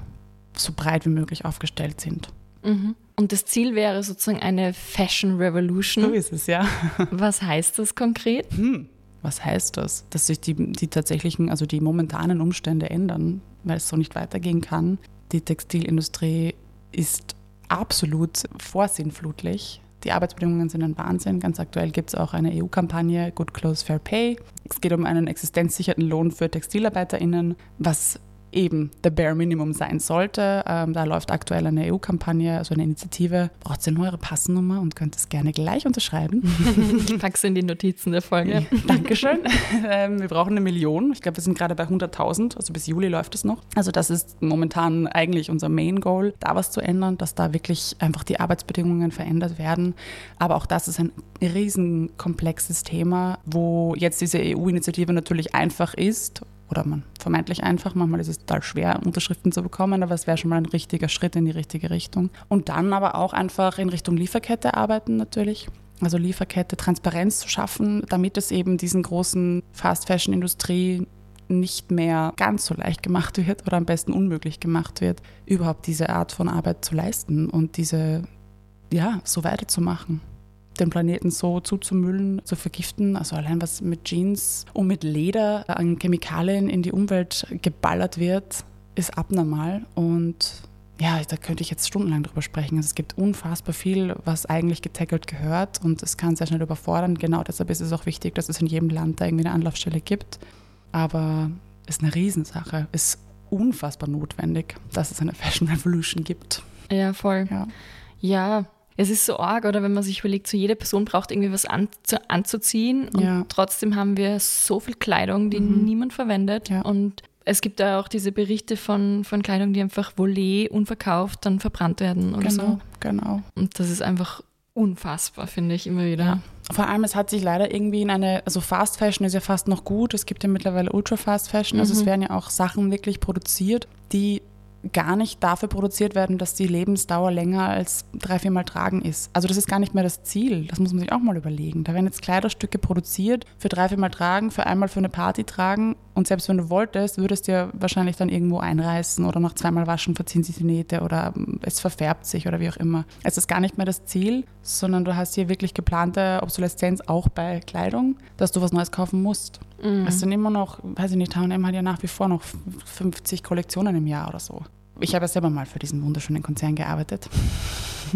so breit wie möglich aufgestellt sind. Mhm. Und das Ziel wäre sozusagen eine Fashion Revolution. So ist es, ja. Was heißt das konkret? Hm. Was heißt das? Dass sich die, die tatsächlichen, also die momentanen Umstände ändern, weil es so nicht weitergehen kann. Die Textilindustrie ist absolut vorsinnflutlich Die Arbeitsbedingungen sind ein Wahnsinn. Ganz aktuell gibt es auch eine EU-Kampagne Good Clothes Fair Pay. Es geht um einen existenzsicherten Lohn für TextilarbeiterInnen, was eben der Bare Minimum sein sollte. Ähm, da läuft aktuell eine EU-Kampagne, also eine Initiative. Braucht ihr nur eure Passnummer und könnt es gerne gleich unterschreiben. ich packe es in die Notizen der Folge. Ja, Dankeschön. ähm, wir brauchen eine Million. Ich glaube, wir sind gerade bei 100.000. Also bis Juli läuft es noch. Also das ist momentan eigentlich unser Main Goal, da was zu ändern, dass da wirklich einfach die Arbeitsbedingungen verändert werden. Aber auch das ist ein riesenkomplexes Thema, wo jetzt diese EU-Initiative natürlich einfach ist oder man vermeintlich einfach. Manchmal ist es total schwer, Unterschriften zu bekommen, aber es wäre schon mal ein richtiger Schritt in die richtige Richtung. Und dann aber auch einfach in Richtung Lieferkette arbeiten natürlich. Also Lieferkette, Transparenz zu schaffen, damit es eben diesen großen Fast-Fashion-Industrie nicht mehr ganz so leicht gemacht wird oder am besten unmöglich gemacht wird, überhaupt diese Art von Arbeit zu leisten und diese, ja, so weiterzumachen den Planeten so zuzumüllen, zu vergiften. Also allein was mit Jeans und mit Leder an Chemikalien in die Umwelt geballert wird, ist abnormal. Und ja, da könnte ich jetzt stundenlang drüber sprechen. Also es gibt unfassbar viel, was eigentlich getackelt gehört und es kann sehr schnell überfordern. Genau deshalb ist es auch wichtig, dass es in jedem Land da irgendwie eine Anlaufstelle gibt. Aber es ist eine Riesensache, ist unfassbar notwendig, dass es eine Fashion Revolution gibt. Ja, voll. Ja, ja es ist so arg, oder wenn man sich überlegt, so jede Person braucht irgendwie was an, zu, anzuziehen und ja. trotzdem haben wir so viel Kleidung, die mhm. niemand verwendet ja. und es gibt da auch diese Berichte von, von Kleidung, die einfach volé unverkauft dann verbrannt werden oder genau, so. Genau. Und das ist einfach unfassbar, finde ich immer wieder. Ja. Vor allem, es hat sich leider irgendwie in eine, also Fast Fashion ist ja fast noch gut. Es gibt ja mittlerweile Ultra Fast Fashion. Also mhm. es werden ja auch Sachen wirklich produziert, die gar nicht dafür produziert werden, dass die Lebensdauer länger als drei, viermal tragen ist. Also das ist gar nicht mehr das Ziel. Das muss man sich auch mal überlegen. Da werden jetzt Kleiderstücke produziert für drei, viermal tragen, für einmal für eine Party tragen. Und selbst wenn du wolltest, würdest du ja wahrscheinlich dann irgendwo einreißen oder nach zweimal Waschen verziehen sich die Nähte oder ähm, es verfärbt sich oder wie auch immer. Es ist gar nicht mehr das Ziel, sondern du hast hier wirklich geplante Obsoleszenz auch bei Kleidung, dass du was Neues kaufen musst. Mhm. Es sind immer noch, weiß ich nicht, H&M hat ja nach wie vor noch 50 Kollektionen im Jahr oder so. Ich habe ja selber mal für diesen wunderschönen Konzern gearbeitet.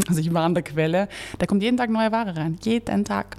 Also ich war an der Quelle. Da kommt jeden Tag neue Ware rein. Jeden Tag.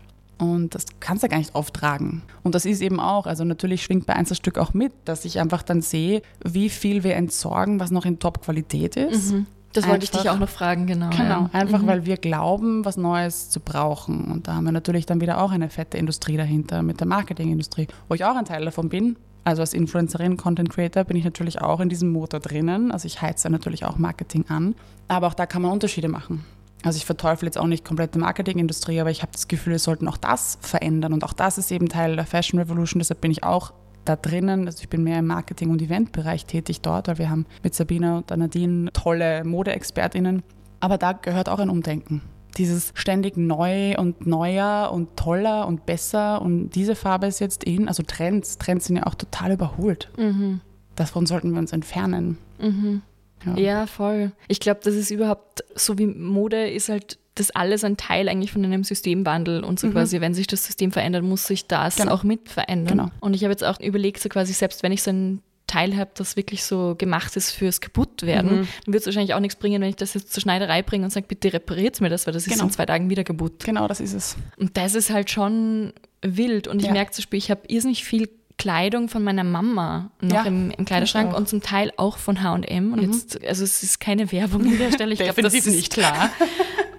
Und das kannst du gar nicht auftragen. Und das ist eben auch, also natürlich schwingt bei Einzelstück auch mit, dass ich einfach dann sehe, wie viel wir entsorgen, was noch in Top-Qualität ist. Mhm. Das wollte einfach, ich dich auch noch fragen, genau. Genau, ja. einfach mhm. weil wir glauben, was Neues zu brauchen. Und da haben wir natürlich dann wieder auch eine fette Industrie dahinter mit der Marketingindustrie, wo ich auch ein Teil davon bin. Also als Influencerin, Content Creator bin ich natürlich auch in diesem Motor drinnen. Also ich heize natürlich auch Marketing an. Aber auch da kann man Unterschiede machen. Also ich verteufel jetzt auch nicht komplett die Marketingindustrie, aber ich habe das Gefühl, wir sollten auch das verändern. Und auch das ist eben Teil der Fashion Revolution. Deshalb bin ich auch da drinnen. Also ich bin mehr im Marketing- und Eventbereich tätig dort, weil wir haben mit Sabina und Nadine tolle Modeexpertinnen. Aber da gehört auch ein Umdenken. Dieses ständig neu und neuer und toller und besser und diese Farbe ist jetzt in. Also Trends, Trends sind ja auch total überholt. Mhm. Davon sollten wir uns entfernen. Mhm. Ja. ja, voll. Ich glaube, das ist überhaupt so wie Mode ist halt das alles ein Teil eigentlich von einem Systemwandel und so mhm. quasi, wenn sich das System verändert, muss sich das genau. auch mit verändern. Genau. Und ich habe jetzt auch überlegt, so quasi, selbst wenn ich so ein Teil habe, das wirklich so gemacht ist fürs Kaputtwerden, mhm. dann wird es wahrscheinlich auch nichts bringen, wenn ich das jetzt zur Schneiderei bringe und sage, bitte repariert mir das, weil das ist genau. in zwei Tagen wieder kaputt. Genau, das ist es. Und das ist halt schon wild. Und ich ja. merke zum Beispiel, ich habe irrsinnig viel Kleidung von meiner Mama noch ja, im, im, Kleiderschrank und zum Teil auch von H&M. Und mhm. jetzt, also es ist keine Werbung an der Stelle, ich glaube, das ist nicht klar.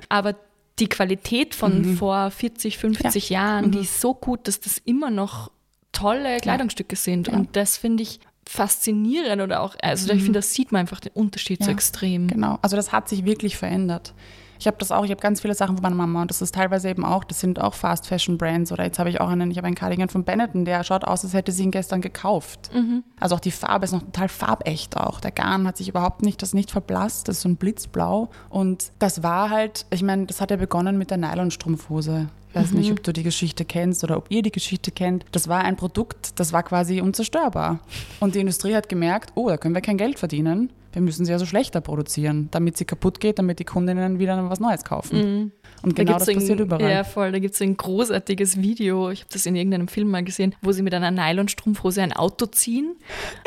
Aber die Qualität von mhm. vor 40, 50 ja. Jahren, mhm. die ist so gut, dass das immer noch tolle Kleidungsstücke sind. Ja. Und das finde ich faszinierend oder auch, also ich mhm. finde, das sieht man einfach den Unterschied so extrem. Genau, also das hat sich wirklich verändert. Ich habe das auch, ich habe ganz viele Sachen von meiner Mama und das ist teilweise eben auch, das sind auch Fast Fashion Brands oder jetzt habe ich auch einen, ich habe einen Cardigan von Benetton, der schaut aus, als hätte sie ihn gestern gekauft. Mhm. Also auch die Farbe ist noch total farbecht auch. Der Garn hat sich überhaupt nicht, das nicht verblasst, das ist so ein Blitzblau und das war halt, ich meine, das hat ja begonnen mit der Nylonstrumpfhose. Ich weiß mhm. nicht, ob du die Geschichte kennst oder ob ihr die Geschichte kennt. Das war ein Produkt, das war quasi unzerstörbar. Und die Industrie hat gemerkt, oh, da können wir kein Geld verdienen wir müssen sie also schlechter produzieren, damit sie kaputt geht, damit die Kundinnen wieder was Neues kaufen. Mhm. Und genau da das passiert ein, überall. Ja, voll. Da gibt es ein großartiges Video, ich habe das in irgendeinem Film mal gesehen, wo sie mit einer Nylonstrumpfhose ein Auto ziehen.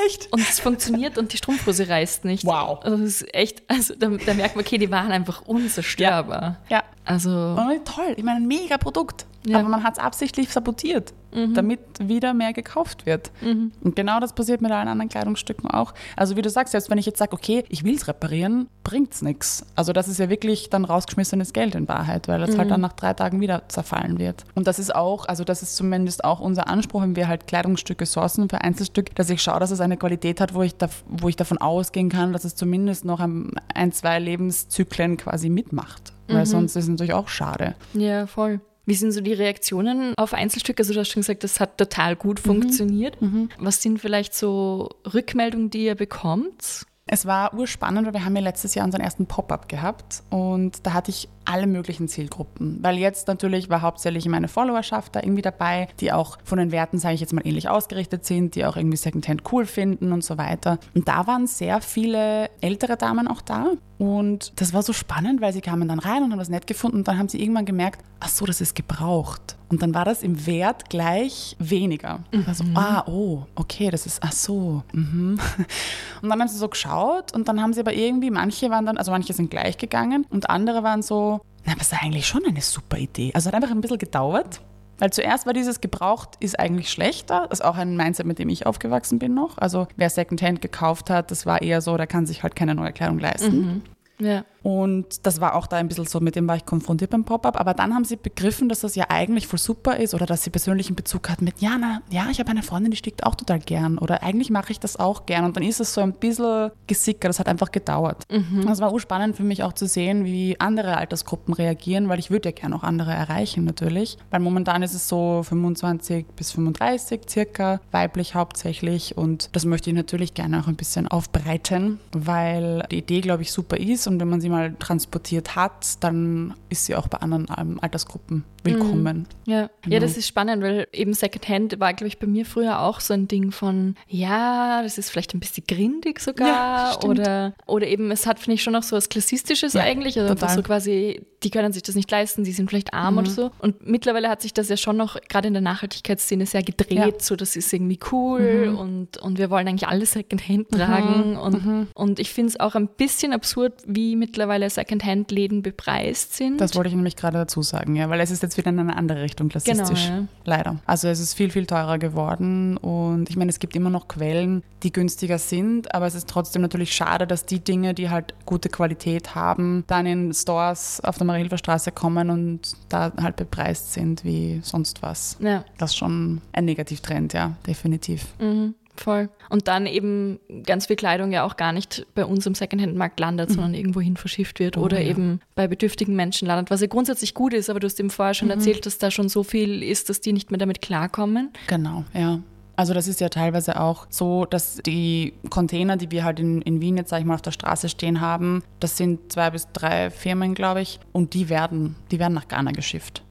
Echt? Und es funktioniert und die Strumpfhose reißt nicht. Wow. Also das ist echt, also da, da merkt man, okay, die waren einfach unzerstörbar. Ja. ja. Also. Und toll, ich meine, ein mega Produkt. Ja. Aber man hat es absichtlich sabotiert, mhm. damit wieder mehr gekauft wird. Mhm. Und genau das passiert mit allen anderen Kleidungsstücken auch. Also wie du sagst, selbst wenn ich jetzt sage, okay, ich will es reparieren, bringt es nichts. Also das ist ja wirklich dann rausgeschmissenes Geld in Wahrheit, weil es halt mhm. halt dann nach drei Tagen wieder zerfallen wird. Und das ist auch, also das ist zumindest auch unser Anspruch, wenn wir halt Kleidungsstücke sourcen für Einzelstück, dass ich schaue, dass es eine Qualität hat, wo ich, da, wo ich davon ausgehen kann, dass es zumindest noch ein, ein zwei Lebenszyklen quasi mitmacht. Weil mhm. sonst ist es natürlich auch schade. Ja, voll. Wie sind so die Reaktionen auf Einzelstücke? Also du hast schon gesagt, das hat total gut mhm. funktioniert. Mhm. Was sind vielleicht so Rückmeldungen, die ihr bekommt? Es war urspannend, weil wir haben ja letztes Jahr unseren ersten Pop-up gehabt und da hatte ich alle möglichen Zielgruppen. Weil jetzt natürlich war hauptsächlich meine Followerschaft da irgendwie dabei, die auch von den Werten, sage ich jetzt mal, ähnlich ausgerichtet sind, die auch irgendwie Secondhand cool finden und so weiter. Und da waren sehr viele ältere Damen auch da. Und das war so spannend, weil sie kamen dann rein und haben das nett gefunden und dann haben sie irgendwann gemerkt, ach so, das ist gebraucht. Und dann war das im Wert gleich weniger. Mhm. Also, ah, oh, okay, das ist, ach so. Mhm. Und dann haben sie so geschaut und dann haben sie aber irgendwie, manche waren dann, also manche sind gleich gegangen und andere waren so, na, das ist eigentlich schon eine super Idee. Also hat einfach ein bisschen gedauert. Weil zuerst war dieses gebraucht ist eigentlich schlechter. Das ist auch ein Mindset, mit dem ich aufgewachsen bin noch. Also wer Secondhand gekauft hat, das war eher so, der kann sich halt keine neue Kleidung leisten. Mhm. Ja. Und das war auch da ein bisschen so, mit dem war ich konfrontiert beim Pop-up. Aber dann haben sie begriffen, dass das ja eigentlich voll super ist oder dass sie persönlichen Bezug hat mit, ja, na, ja, ich habe eine Freundin, die stickt auch total gern oder eigentlich mache ich das auch gern. Und dann ist es so ein bisschen gesickert, das hat einfach gedauert. Mhm. Das war urspannend für mich auch zu sehen, wie andere Altersgruppen reagieren, weil ich würde ja gerne auch andere erreichen natürlich. Weil momentan ist es so 25 bis 35 circa, weiblich hauptsächlich. Und das möchte ich natürlich gerne auch ein bisschen aufbreiten, weil die Idee, glaube ich, super ist und wenn man sie mal transportiert hat, dann ist sie auch bei anderen ähm, Altersgruppen willkommen. Mhm. Ja. Genau. ja, das ist spannend, weil eben Secondhand war, glaube ich, bei mir früher auch so ein Ding von, ja, das ist vielleicht ein bisschen grindig sogar ja, oder, oder eben, es hat, finde ich, schon noch so was Klassistisches ja, eigentlich, also so quasi, die können sich das nicht leisten, die sind vielleicht arm mhm. oder so und mittlerweile hat sich das ja schon noch gerade in der Nachhaltigkeitsszene sehr gedreht, ja. so das ist irgendwie cool mhm. und, und wir wollen eigentlich alle Secondhand tragen mhm. und, mhm. und ich finde es auch ein bisschen absurd, wie mittlerweile Secondhand-Läden bepreist sind. Das wollte ich nämlich gerade dazu sagen, ja, weil es ist jetzt wieder in eine andere Richtung klassistisch. Genau, ja. Leider. Also es ist viel, viel teurer geworden und ich meine, es gibt immer noch Quellen, die günstiger sind, aber es ist trotzdem natürlich schade, dass die Dinge, die halt gute Qualität haben, dann in Stores auf der Mariehilfer Straße kommen und da halt bepreist sind wie sonst was. Ja. Das ist schon ein Negativtrend, ja, definitiv. Mhm. Voll. Und dann eben ganz viel Kleidung ja auch gar nicht bei uns im Secondhand-Markt landet, mhm. sondern irgendwo hin verschifft wird oh, oder ja. eben bei bedürftigen Menschen landet, was ja grundsätzlich gut ist, aber du hast eben vorher schon mhm. erzählt, dass da schon so viel ist, dass die nicht mehr damit klarkommen. Genau, ja. Also das ist ja teilweise auch so, dass die Container, die wir halt in, in Wien jetzt, sag ich mal, auf der Straße stehen haben, das sind zwei bis drei Firmen, glaube ich, und die werden, die werden nach Ghana geschifft.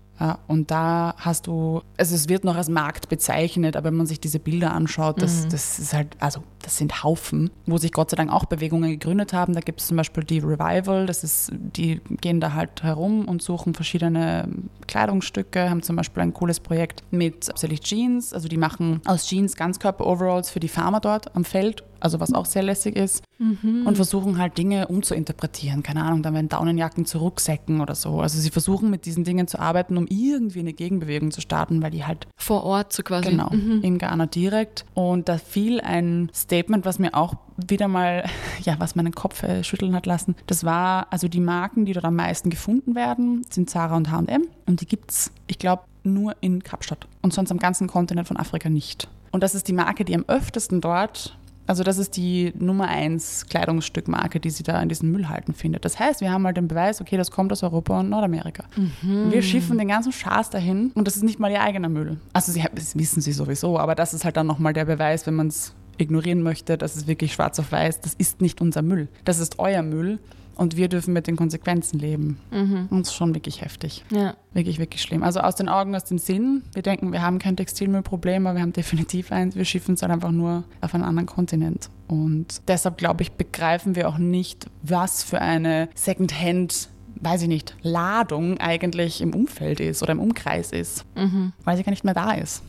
Und da hast du, also es wird noch als Markt bezeichnet, aber wenn man sich diese Bilder anschaut, das, mhm. das ist halt, also das sind Haufen, wo sich Gott sei Dank auch Bewegungen gegründet haben. Da gibt es zum Beispiel die Revival, das ist, die gehen da halt herum und suchen verschiedene Kleidungsstücke, haben zum Beispiel ein cooles Projekt mit hauptsächlich Jeans, also die machen aus Jeans Ganzkörper-Overalls für die Farmer dort am Feld also was auch sehr lässig ist. Mhm. Und versuchen halt Dinge umzuinterpretieren. Keine Ahnung, dann werden Daunenjacken zu Rucksäcken oder so. Also sie versuchen mit diesen Dingen zu arbeiten, um irgendwie eine Gegenbewegung zu starten, weil die halt vor Ort so quasi. Genau, mhm. in Ghana direkt. Und da fiel ein Statement, was mir auch wieder mal, ja, was meinen Kopf äh, schütteln hat lassen. Das war, also die Marken, die dort am meisten gefunden werden, sind Zara und H&M. Und die gibt es, ich glaube, nur in Kapstadt und sonst am ganzen Kontinent von Afrika nicht. Und das ist die Marke, die am öftesten dort also das ist die Nummer eins Kleidungsstückmarke, die sie da in diesen Müllhalten findet. Das heißt, wir haben halt den Beweis, okay, das kommt aus Europa und Nordamerika. Mhm. Wir schiffen den ganzen Schaß dahin und das ist nicht mal ihr eigener Müll. Also sie, das wissen sie sowieso, aber das ist halt dann nochmal der Beweis, wenn man es ignorieren möchte, das ist wirklich schwarz auf weiß, das ist nicht unser Müll. Das ist euer Müll und wir dürfen mit den Konsequenzen leben. Mhm. Und das ist schon wirklich heftig. Ja. Wirklich, wirklich schlimm. Also aus den Augen, aus dem Sinn. Wir denken, wir haben kein Textilmüllproblem, aber wir haben definitiv eins. Wir schiffen es halt einfach nur auf einen anderen Kontinent. Und deshalb, glaube ich, begreifen wir auch nicht, was für eine Secondhand weiß ich nicht, Ladung eigentlich im Umfeld ist oder im Umkreis ist, Mhm. weil sie gar nicht mehr da ist.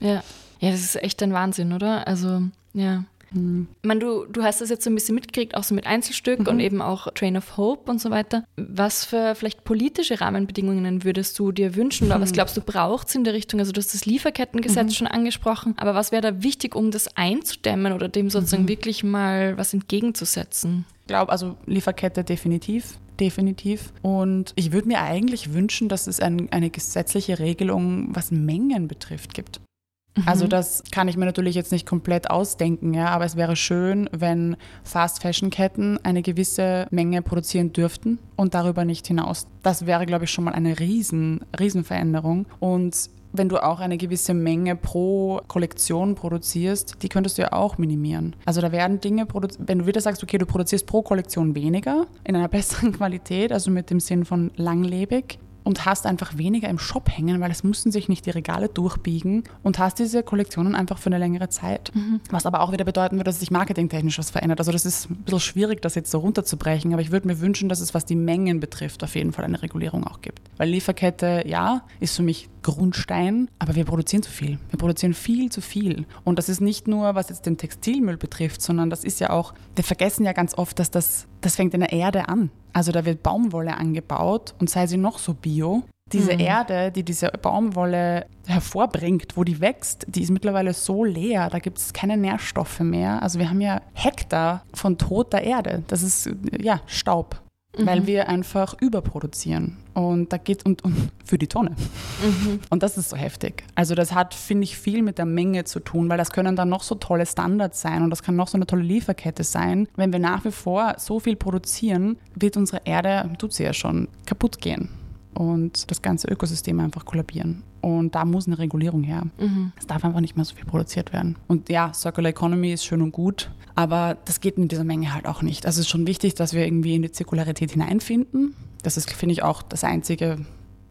Ja. Ja, das ist echt ein Wahnsinn, oder? Also, ja. Mhm. Ich meine, du, du hast das jetzt so ein bisschen mitgekriegt, auch so mit Einzelstück Mhm. und eben auch Train of Hope und so weiter. Was für vielleicht politische Rahmenbedingungen würdest du dir wünschen oder was Mhm. glaubst du braucht es in der Richtung? Also du hast das Lieferkettengesetz schon angesprochen, aber was wäre da wichtig, um das einzudämmen oder dem sozusagen Mhm. wirklich mal was entgegenzusetzen? Ich glaube, also Lieferkette definitiv. Definitiv. Und ich würde mir eigentlich wünschen, dass es ein, eine gesetzliche Regelung, was Mengen betrifft, gibt. Also das kann ich mir natürlich jetzt nicht komplett ausdenken, ja, aber es wäre schön, wenn Fast-Fashion-Ketten eine gewisse Menge produzieren dürften und darüber nicht hinaus. Das wäre, glaube ich, schon mal eine riesen, riesen Veränderung. Und wenn du auch eine gewisse Menge pro Kollektion produzierst, die könntest du ja auch minimieren. Also da werden Dinge produziert, wenn du wieder sagst, okay, du produzierst pro Kollektion weniger, in einer besseren Qualität, also mit dem Sinn von langlebig, und hast einfach weniger im Shop hängen, weil es mussten sich nicht die Regale durchbiegen und hast diese Kollektionen einfach für eine längere Zeit. Was aber auch wieder bedeuten würde, dass sich marketingtechnisch was verändert. Also das ist ein bisschen schwierig, das jetzt so runterzubrechen, aber ich würde mir wünschen, dass es, was die Mengen betrifft, auf jeden Fall eine Regulierung auch gibt. Weil Lieferkette, ja, ist für mich Grundstein, aber wir produzieren zu viel. Wir produzieren viel zu viel. Und das ist nicht nur, was jetzt den Textilmüll betrifft, sondern das ist ja auch, wir vergessen ja ganz oft, dass das, das fängt in der Erde an. Also da wird Baumwolle angebaut und sei sie noch so bio. Diese Erde, die diese Baumwolle hervorbringt, wo die wächst, die ist mittlerweile so leer, da gibt es keine Nährstoffe mehr. Also wir haben ja Hektar von toter Erde. Das ist ja Staub, weil wir einfach überproduzieren. Und da geht und, und für die Tonne. Und das ist so heftig. Also das hat, finde ich, viel mit der Menge zu tun, weil das können dann noch so tolle Standards sein und das kann noch so eine tolle Lieferkette sein. Wenn wir nach wie vor so viel produzieren, wird unsere Erde, tut sie ja schon, kaputt gehen und das ganze Ökosystem einfach kollabieren. Und da muss eine Regulierung her. Es darf einfach nicht mehr so viel produziert werden. Und ja, Circular Economy ist schön und gut, aber das geht in dieser Menge halt auch nicht. Also es ist schon wichtig, dass wir irgendwie in die Zirkularität hineinfinden. Das ist, finde ich, auch das einzige,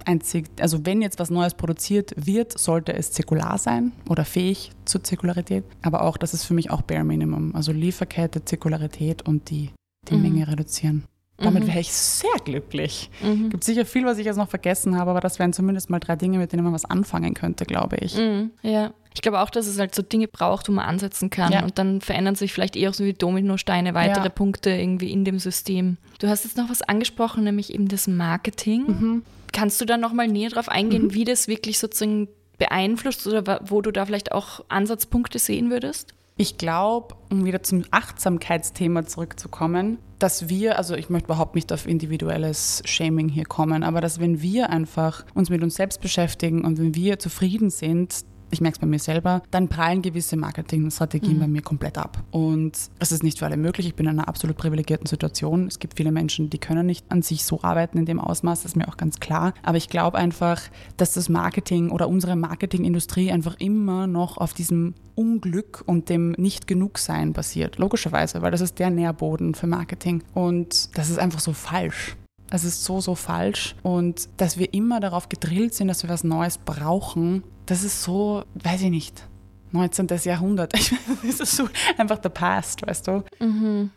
einzig, also wenn jetzt was Neues produziert wird, sollte es zirkular sein oder fähig zur Zirkularität. Aber auch, das ist für mich auch Bare Minimum. Also Lieferkette, Zirkularität und die, die Menge reduzieren. Damit wäre ich sehr glücklich. Mhm. Gibt sicher viel, was ich jetzt noch vergessen habe, aber das wären zumindest mal drei Dinge, mit denen man was anfangen könnte, glaube ich. Mhm. Ja. Ich glaube auch, dass es halt so Dinge braucht, wo man ansetzen kann. Ja. Und dann verändern sich vielleicht eher so wie Dominosteine weitere Ja. Punkte irgendwie in dem System. Du hast jetzt noch was angesprochen, nämlich eben das Marketing. Mhm. Kannst du da nochmal näher drauf eingehen, wie das wirklich sozusagen beeinflusst oder wo du da vielleicht auch Ansatzpunkte sehen würdest? Ich glaube, um wieder zum Achtsamkeitsthema zurückzukommen, dass wir, also ich möchte überhaupt nicht auf individuelles Shaming hier kommen, aber dass wenn wir einfach uns mit uns selbst beschäftigen und wenn wir zufrieden sind, ich merke es bei mir selber, dann prallen gewisse Marketingstrategien bei mir komplett ab. Und das ist nicht für alle möglich. Ich bin in einer absolut privilegierten Situation. Es gibt viele Menschen, die können nicht an sich so arbeiten in dem Ausmaß, das ist mir auch ganz klar. Aber ich glaube einfach, dass das Marketing oder unsere Marketingindustrie einfach immer noch auf diesem Unglück und dem Nicht-Genug-Sein basiert. Logischerweise, weil das ist der Nährboden für Marketing. Und das ist einfach so falsch. Es ist so, so falsch. Und dass wir immer darauf gedrillt sind, dass wir was Neues brauchen, das ist so, weiß ich nicht, 19. Jahrhundert. Ich, das ist so einfach the past, weißt du?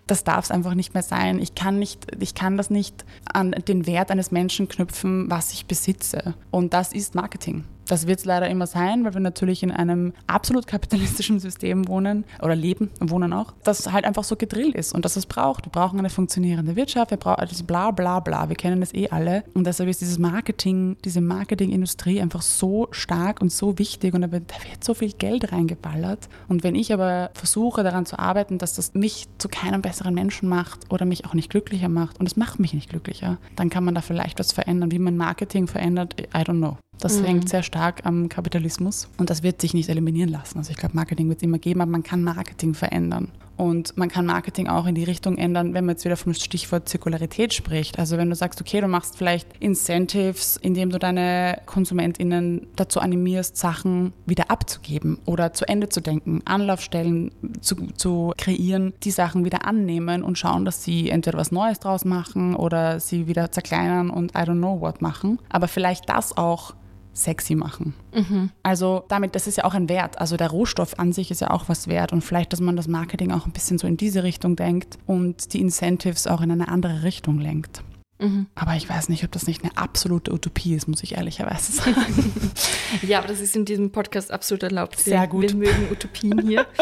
Das darf es einfach nicht mehr sein. Ich kann, nicht, ich kann das nicht an den Wert eines Menschen knüpfen, was ich besitze. Und das ist Marketing. Das wird es leider immer sein, weil wir natürlich in einem absolut kapitalistischen System wohnen oder leben, wohnen auch, das halt einfach so gedrillt ist und das es braucht. Wir brauchen eine funktionierende Wirtschaft, wir brauchen das bla bla bla, wir kennen das eh alle. Und deshalb ist dieses Marketing, diese Marketingindustrie einfach so stark und so wichtig und da wird, da wird so viel Geld reingeballert. Und wenn ich aber versuche daran zu arbeiten, dass das mich zu keinem besseren Menschen macht oder mich auch nicht glücklicher macht und es macht mich nicht glücklicher, dann kann man da vielleicht was verändern. Wie man Marketing verändert, I don't know. Das hängt sehr stark am Kapitalismus und das wird sich nicht eliminieren lassen. Also ich glaube, Marketing wird es immer geben, aber man kann Marketing verändern. Und man kann Marketing auch in die Richtung ändern, wenn man jetzt wieder vom Stichwort Zirkularität spricht. Also wenn du sagst, okay, du machst vielleicht Incentives, indem du deine KonsumentInnen dazu animierst, Sachen wieder abzugeben oder zu Ende zu denken, Anlaufstellen zu, zu kreieren, die Sachen wieder annehmen und schauen, dass sie entweder was Neues draus machen oder sie wieder zerkleinern und I don't know what machen. Aber vielleicht das auch sexy machen. Mhm. Also damit, das ist ja auch ein Wert. Also der Rohstoff an sich ist ja auch was wert und vielleicht, dass man das Marketing auch ein bisschen so in diese Richtung denkt und die Incentives auch in eine andere Richtung lenkt. Mhm. Aber ich weiß nicht, ob das nicht eine absolute Utopie ist, muss ich ehrlicherweise sagen. ja, aber das ist in diesem Podcast absolut erlaubt. Sehr gut. Wir mögen Utopien hier.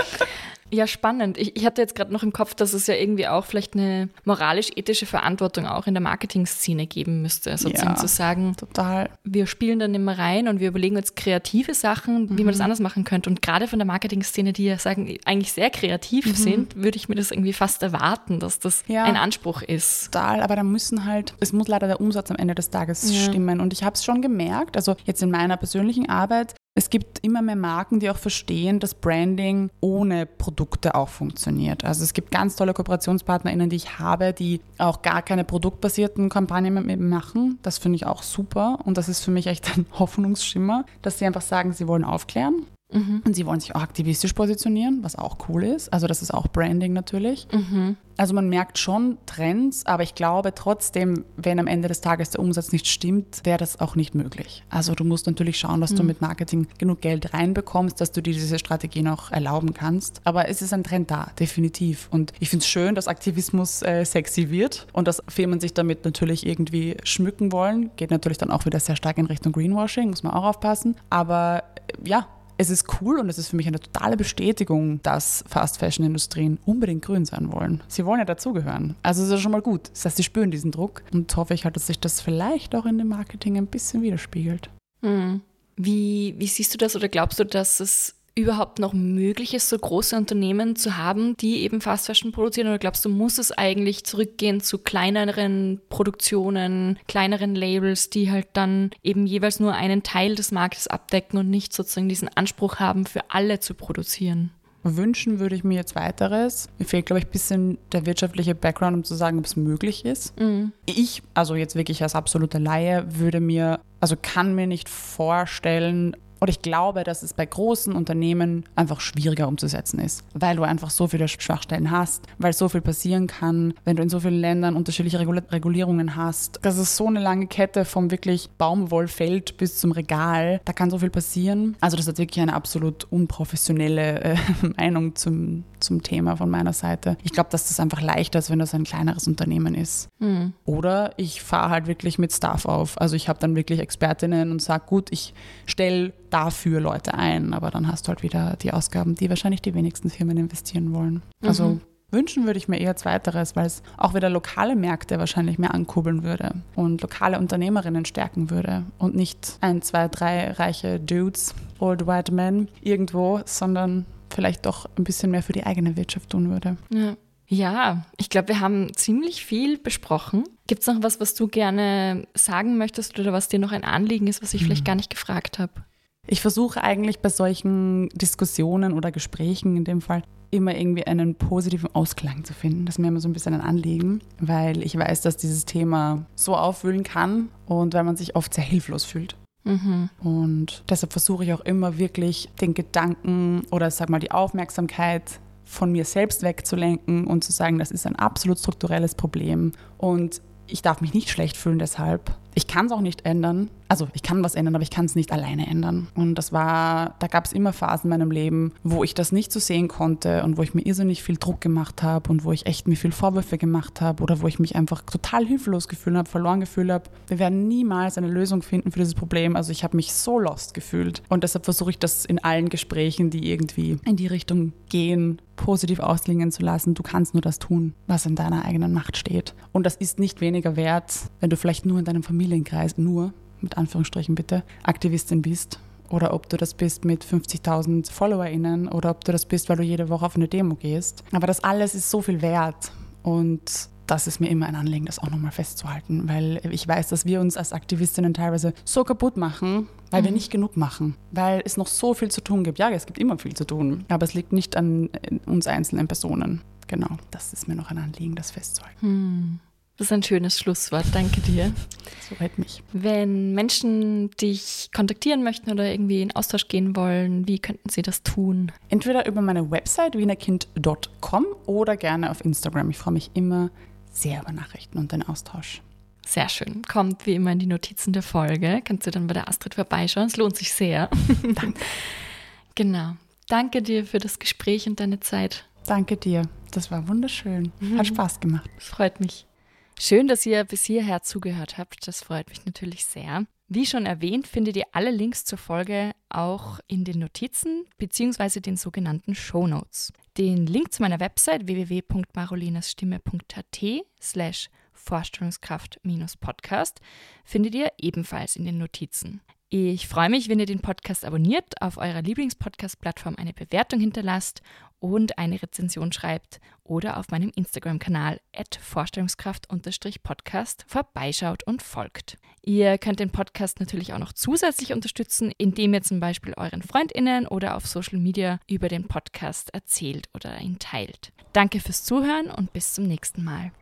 Ja, spannend. Ich, ich hatte jetzt gerade noch im Kopf, dass es ja irgendwie auch vielleicht eine moralisch-ethische Verantwortung auch in der Marketing-Szene geben müsste. Sozusagen ja, zu sagen, total. wir spielen dann immer rein und wir überlegen uns kreative Sachen, wie mhm. man das mhm. anders machen könnte. Und gerade von der Marketing-Szene, die ja sagen, eigentlich sehr kreativ mhm. sind, würde ich mir das irgendwie fast erwarten, dass das ja, ein Anspruch ist. Total, aber da müssen halt, es muss leider der Umsatz am Ende des Tages ja. stimmen. Und ich habe es schon gemerkt, also jetzt in meiner persönlichen Arbeit, es gibt immer mehr Marken, die auch verstehen, dass Branding ohne Produkte auch funktioniert. Also es gibt ganz tolle KooperationspartnerInnen, die ich habe, die auch gar keine produktbasierten Kampagnen mit mir machen. Das finde ich auch super und das ist für mich echt ein Hoffnungsschimmer, dass sie einfach sagen, sie wollen aufklären Mhm. Und sie wollen sich auch aktivistisch positionieren, was auch cool ist. Also das ist auch Branding natürlich. Mhm. Also man merkt schon Trends, aber ich glaube trotzdem, wenn am Ende des Tages der Umsatz nicht stimmt, wäre das auch nicht möglich. Also du musst natürlich schauen, dass mhm. du mit Marketing genug Geld reinbekommst, dass du dir diese Strategie noch erlauben kannst. Aber es ist ein Trend da, definitiv. Und ich finde es schön, dass Aktivismus äh, sexy wird und dass Firmen sich damit natürlich irgendwie schmücken wollen. Geht natürlich dann auch wieder sehr stark in Richtung Greenwashing, muss man auch aufpassen. Aber äh, ja, es ist cool und es ist für mich eine totale Bestätigung, dass Fast-Fashion-Industrien unbedingt grün sein wollen. Sie wollen ja dazugehören. Also ist ja schon mal gut. Das heißt, sie spüren diesen Druck und hoffe ich halt, dass sich das vielleicht auch in dem Marketing ein bisschen widerspiegelt. Hm. Wie, wie siehst du das oder glaubst du, dass es überhaupt noch möglich ist, so große Unternehmen zu haben, die eben Fast Fashion produzieren? Oder glaubst du, muss es eigentlich zurückgehen zu kleineren Produktionen, kleineren Labels, die halt dann eben jeweils nur einen Teil des Marktes abdecken und nicht sozusagen diesen Anspruch haben, für alle zu produzieren? Wünschen würde ich mir jetzt weiteres. Mir fehlt, glaube ich, ein bisschen der wirtschaftliche Background, um zu sagen, ob es möglich ist. Mhm. Ich, also jetzt wirklich als absoluter Laie, würde mir, also kann mir nicht vorstellen, und ich glaube, dass es bei großen Unternehmen einfach schwieriger umzusetzen ist, weil du einfach so viele Schwachstellen hast, weil so viel passieren kann, wenn du in so vielen Ländern unterschiedliche Regulierungen hast. Das ist so eine lange Kette vom wirklich Baumwollfeld bis zum Regal. Da kann so viel passieren. Also das ist wirklich eine absolut unprofessionelle äh, Meinung zum, zum Thema von meiner Seite. Ich glaube, dass das einfach leichter ist, wenn das ein kleineres Unternehmen ist. Mhm. Oder ich fahre halt wirklich mit Staff auf. Also ich habe dann wirklich Expertinnen und sage, gut, ich stelle dafür Leute ein, aber dann hast du halt wieder die Ausgaben, die wahrscheinlich die wenigsten Firmen investieren wollen. Also mhm. wünschen würde ich mir eher zweiteres, weil es auch wieder lokale Märkte wahrscheinlich mehr ankurbeln würde und lokale Unternehmerinnen stärken würde und nicht ein, zwei, drei reiche Dudes, old white men irgendwo, sondern vielleicht doch ein bisschen mehr für die eigene Wirtschaft tun würde. Ja. Ja, ich glaube, wir haben ziemlich viel besprochen. Gibt es noch was, was du gerne sagen möchtest oder was dir noch ein Anliegen ist, was ich vielleicht gar nicht gefragt habe? Ich versuche eigentlich bei solchen Diskussionen oder Gesprächen in dem Fall immer irgendwie einen positiven Ausklang zu finden. Das ist mir immer so ein bisschen ein Anliegen, weil ich weiß, dass dieses Thema so aufwühlen kann und weil man sich oft sehr hilflos fühlt. Mhm. Und deshalb versuche ich auch immer wirklich den Gedanken oder sag mal die Aufmerksamkeit von mir selbst wegzulenken und zu sagen, das ist ein absolut strukturelles Problem und ich darf mich nicht schlecht fühlen deshalb. Ich kann es auch nicht ändern, also ich kann was ändern, aber ich kann es nicht alleine ändern. Und das war, da gab es immer Phasen in meinem Leben, wo ich das nicht so sehen konnte und wo ich mir irrsinnig viel Druck gemacht habe und wo ich echt mir viel Vorwürfe gemacht habe oder wo ich mich einfach total hilflos gefühlt habe, verloren gefühlt habe. Wir werden niemals eine Lösung finden für dieses Problem. Also ich habe mich so lost gefühlt. Und deshalb versuche ich das in allen Gesprächen, die irgendwie in die Richtung gehen, positiv ausklingen zu lassen. Du kannst nur das tun, was in deiner eigenen Macht steht. Und das ist nicht weniger wert, wenn du vielleicht nur in deinem Familienkreis, nur mit Anführungsstrichen bitte, Aktivistin bist oder ob du das bist mit 50.000 FollowerInnen oder ob du das bist, weil du jede Woche auf eine Demo gehst. Aber das alles ist so viel wert. Und das ist mir immer ein Anliegen, das auch nochmal festzuhalten, weil ich weiß, dass wir uns als Aktivistinnen teilweise so kaputt machen, weil mhm. wir nicht genug machen, weil es noch so viel zu tun gibt. Ja, es gibt immer viel zu tun, aber es liegt nicht an uns einzelnen Personen. Genau, das ist mir noch ein Anliegen, das festzuhalten. Mhm. Das ist ein schönes Schlusswort. Danke dir. So freut mich. Wenn Menschen dich kontaktieren möchten oder irgendwie in Austausch gehen wollen, wie könnten sie das tun? Entweder über meine Website wienerkind.com oder gerne auf Instagram. Ich freue mich immer sehr über Nachrichten und den Austausch. Sehr schön. Kommt wie immer in die Notizen der Folge. Kannst du dann bei der Astrid vorbeischauen. Es lohnt sich sehr. Danke. genau. Danke dir für das Gespräch und deine Zeit. Danke dir. Das war wunderschön. Hat Spaß gemacht. Freut mich. Schön, dass ihr bis hierher zugehört habt. Das freut mich natürlich sehr. Wie schon erwähnt, findet ihr alle Links zur Folge auch in den Notizen bzw. den sogenannten Show Notes. Den Link zu meiner Website www.marolinasstimme.at slash Vorstellungskraft-Podcast findet ihr ebenfalls in den Notizen. Ich freue mich, wenn ihr den Podcast abonniert, auf eurer Lieblingspodcast-Plattform eine Bewertung hinterlasst und eine Rezension schreibt oder auf meinem Instagram-Kanal Vorstellungskraft-Podcast vorbeischaut und folgt. Ihr könnt den Podcast natürlich auch noch zusätzlich unterstützen, indem ihr zum Beispiel euren FreundInnen oder auf Social Media über den Podcast erzählt oder ihn teilt. Danke fürs Zuhören und bis zum nächsten Mal.